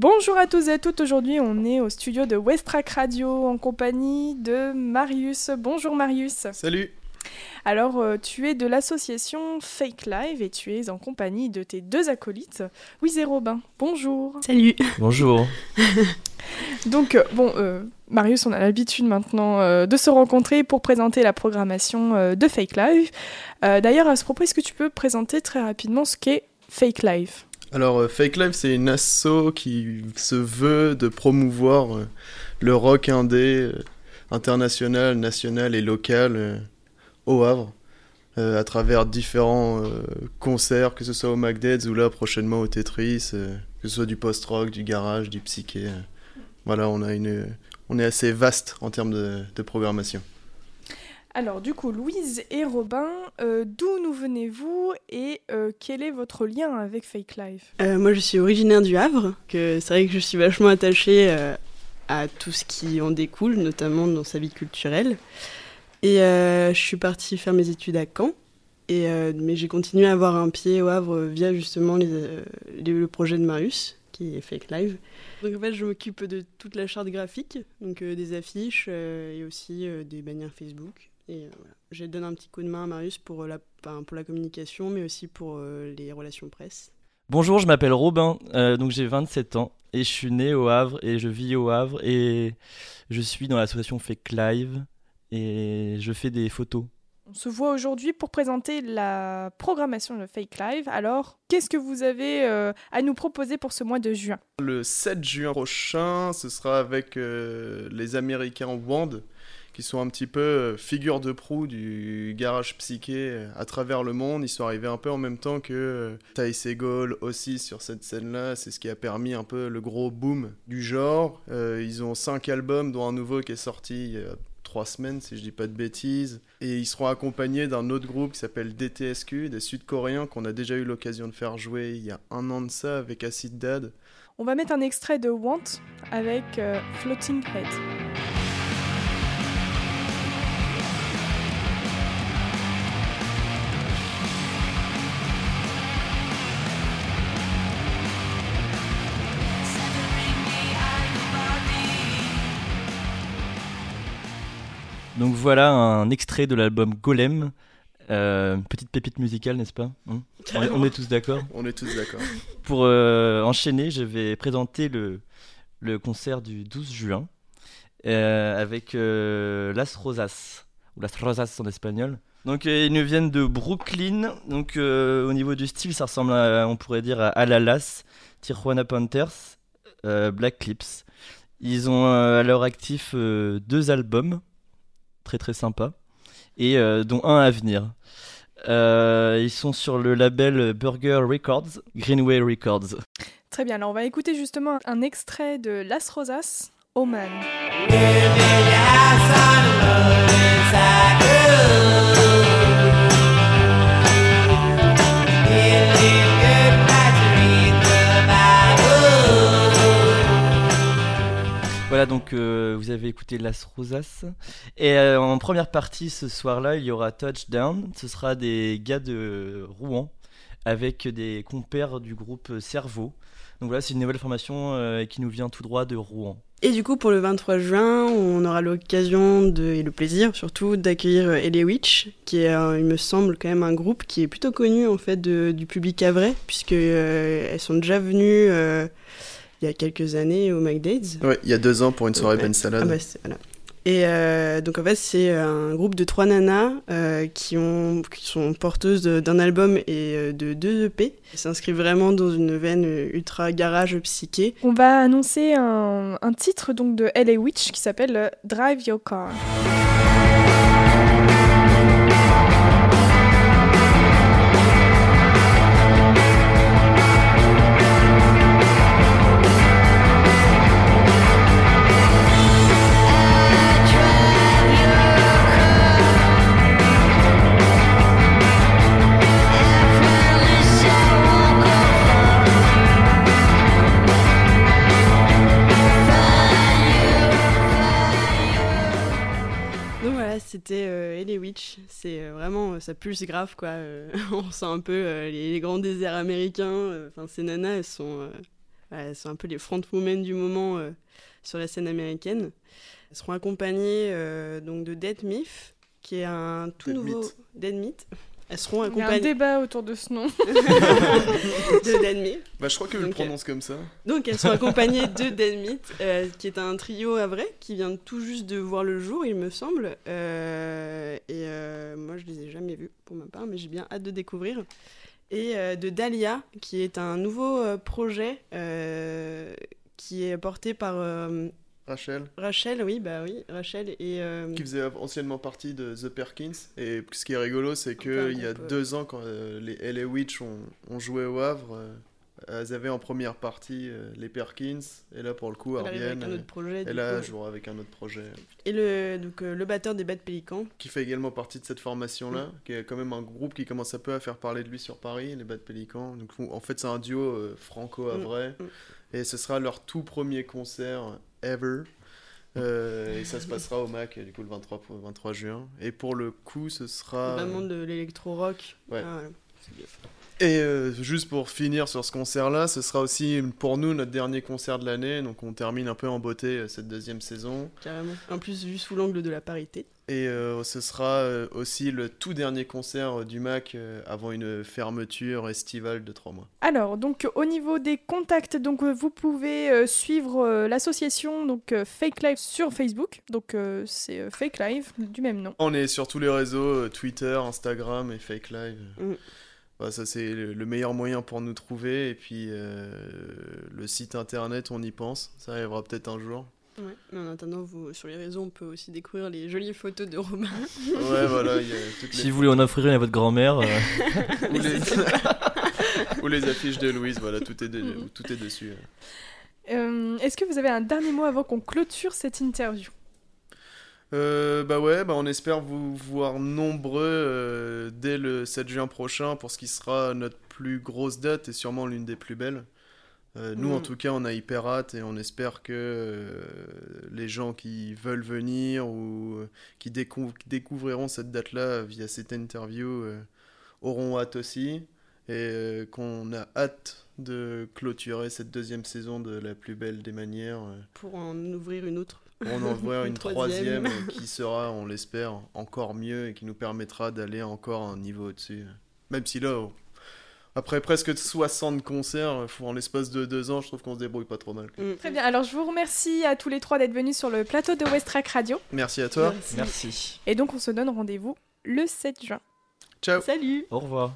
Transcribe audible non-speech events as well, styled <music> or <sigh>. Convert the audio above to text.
Bonjour à tous et à toutes, aujourd'hui on est au studio de Westrack Radio en compagnie de Marius. Bonjour Marius. Salut alors, euh, tu es de l'association Fake Live et tu es en compagnie de tes deux acolytes, Wiz et Robin. Bonjour. Salut. Bonjour. <laughs> Donc, euh, bon, euh, Marius, on a l'habitude maintenant de se rencontrer pour présenter la programmation de Fake Live. D'ailleurs, à ce propos, est-ce que tu peux présenter très rapidement ce qu'est Fake Live? Alors, Fake Live, c'est une asso qui se veut de promouvoir le rock indé international, national et local au Havre. Euh, à travers différents euh, concerts, que ce soit au McDead's ou là prochainement au Tetris, euh, que ce soit du post-rock, du garage, du psyché. voilà, on, a une, on est assez vaste en termes de programmation. Alors du coup, Louise et Robin, d'où nous venez-vous et quel est votre lien avec Fake Life? Moi je suis originaire du Havre, c'est vrai que je suis vachement attachée à tout ce qui en découle, notamment dans sa vie culturelle. Et euh, je suis partie faire mes études à Caen. Euh, mais j'ai continué à avoir un pied au Havre via justement euh, le projet de Marius, qui est Fake Live. Donc en fait, je m'occupe de toute la charte graphique, donc des affiches et aussi des bannières Facebook. Et voilà. je donne un petit coup de main à Marius pour la, pour la communication, mais aussi pour les relations presse. Bonjour, je m'appelle Robin, donc j'ai 27 ans et je suis né au Havre et je vis au Havre et je suis dans l'association Fake Live et je fais des photos. On se voit aujourd'hui pour présenter la programmation de Fake Live. Alors, qu'est-ce que vous avez euh, à nous proposer pour ce mois de juin? Le 7 juin prochain, ce sera avec euh, les Américains Wand, qui sont un petit peu euh, figure de proue du garage psyché à travers le monde. Ils sont arrivés un peu en même temps que Ty Segall aussi sur cette scène-là. C'est ce qui a permis un peu le gros boom du genre. ils ont cinq albums, dont un nouveau qui est sorti trois semaines, si je dis pas de bêtises. Et ils seront accompagnés d'un autre groupe qui s'appelle DTSQ, des Sud-Coréens qu'on a déjà eu l'occasion de faire jouer il y a un an de ça avec Acid Dad. On va mettre un extrait de Want avec euh, Floating Head. Donc voilà un extrait de l'album Golem. Euh, petite pépite musicale, n'est-ce pas hein? On, est, tous d'accord? On est tous d'accord. Pour euh, enchaîner, je vais présenter le, le concert du 12 juin euh, avec Las Rosas, ou Las Rosas en espagnol. Donc ils nous viennent de Brooklyn. Donc au niveau du style, ça ressemble, à, on pourrait dire, à Alalas, Tijuana Panthers, Black Clips. Ils ont à leur actif deux albums très très sympa, et euh, dont un à venir. Euh, ils sont sur le label Burger Records, Greenway Records. Très bien, alors on va écouter justement un extrait de Las Rosas, Oman. Donc euh, vous avez écouté Las Rosas. Et euh, en première partie ce soir-là, il y aura Touchdown. Ce sera des gars de Rouen avec des compères du groupe Cerveau. Donc voilà, c'est une nouvelle formation euh, qui nous vient tout droit de Rouen. Et du coup, pour le 23 juin, on aura l'occasion et le plaisir surtout d'accueillir Ellie Witch, qui est, il me semble, quand même un groupe qui est plutôt connu en fait du public avray, puisque elles sont déjà venues il y a quelques années au McDade's. Oui, il y a deux ans pour une soirée Ben Salade. Ah bah, voilà. Et euh, donc en fait c'est un groupe de trois nanas euh, qui, ont, qui sont porteuses d'un album et euh, de deux EP. Elles s'inscrivent vraiment dans une veine ultra garage psyché. On va annoncer un, un titre donc de LA Witch qui s'appelle Drive Your Car. C'était euh, Ellie Witch. C'est euh, vraiment, euh, ça pulse grave quoi. <laughs> on sent un peu les, grands déserts américains. Enfin, ces nanas, elles sont elles sont un peu les front women du moment sur la scène américaine. Elles seront accompagnées donc de Dead Myth, qui est un tout nouveau Dead Myth. Elles seront accompagnées. Il y a un débat autour de ce nom. <laughs> de Dead Bah, je crois que je le prononce comme ça. Donc elles sont accompagnées de <laughs> Dead euh, qui est un trio à vrai, qui vient tout juste de voir le jour, il me semble. Euh, et euh, moi, je les ai jamais vus pour ma part, mais j'ai bien hâte de découvrir. Et de Dahlia, qui est un nouveau projet qui est porté par Rachel. Rachel, oui, bah oui, Rachel et. Euh, Qui faisait anciennement partie de The Perkins. Et ce qui est rigolo, c'est qu'il y a deux ans, quand euh, les LA Witch ont, joué au Havre, euh, elles avaient en première partie les Perkins. Et là, pour le coup, Arbienne. Elle a joué avec un autre projet. Et le, donc, le batteur des Bad Pélicans. Qui fait également partie de cette formation-là, mm. qui est quand même un groupe qui commence un peu à faire parler de lui sur Paris, les Bad Pélicans. Donc, en fait, c'est un duo franco-havrais. Mm. Mm. Et ce sera leur tout premier concert ever. Euh, et ça se passera au Mac du coup le 23, 23 juin. Et pour le coup, ce sera. Vraiment de l'électro-rock. Ouais. Ah, et euh, juste pour finir sur ce concert-là, ce sera aussi pour nous notre dernier concert de l'année. Donc on termine un peu en beauté euh, cette deuxième saison. Carrément. En plus, vu sous l'angle de la parité. Et euh, ce sera aussi le tout dernier concert du MAC avant une fermeture estivale de trois mois. Alors, donc au niveau des contacts, donc vous pouvez suivre l'association donc Fake Live sur Facebook. Donc c'est Fake Live du même nom. On est sur tous les réseaux Twitter, Instagram et Fake Live. Mm. Bah, ça c'est le meilleur moyen pour nous trouver et puis le site internet on y pense, ça arrivera peut-être un jour. Ouais. Mais en attendant, vous, sur les réseaux, on peut aussi découvrir les jolies photos de Romain. ouais, voilà. Si vous voulez en offrir une à votre grand-mère. Euh. <laughs> <laughs> Ou, les... affiches de Louise, voilà, tout est, mm-hmm. tout est dessus. Euh, est-ce que vous avez un dernier mot avant qu'on clôture cette interview? Euh, bah ouais, bah on espère vous voir nombreux dès le 7 juin prochain pour ce qui sera notre plus grosse date et sûrement l'une des plus belles. Euh, nous, en mm. tout cas, on a hyper hâte et on espère que euh, les gens qui veulent venir ou euh, qui découvriront cette date-là via cette interview auront hâte aussi et qu'on a hâte de clôturer cette deuxième saison de La plus belle des manières. Pour en ouvrir une autre. Pour en ouvrir une, <laughs> troisième, qui sera, on l'espère, encore mieux et qui nous permettra d'aller encore un niveau au-dessus. Même si là, après presque 60 concerts euh, en l'espace de deux ans, je trouve qu'on se débrouille pas trop mal. Mm. Très bien, alors je vous remercie à tous les trois d'être venus sur le plateau de Westrack Radio. Merci à toi. Merci. Et donc on se donne rendez-vous le 7 juin. Ciao. Salut. Au revoir.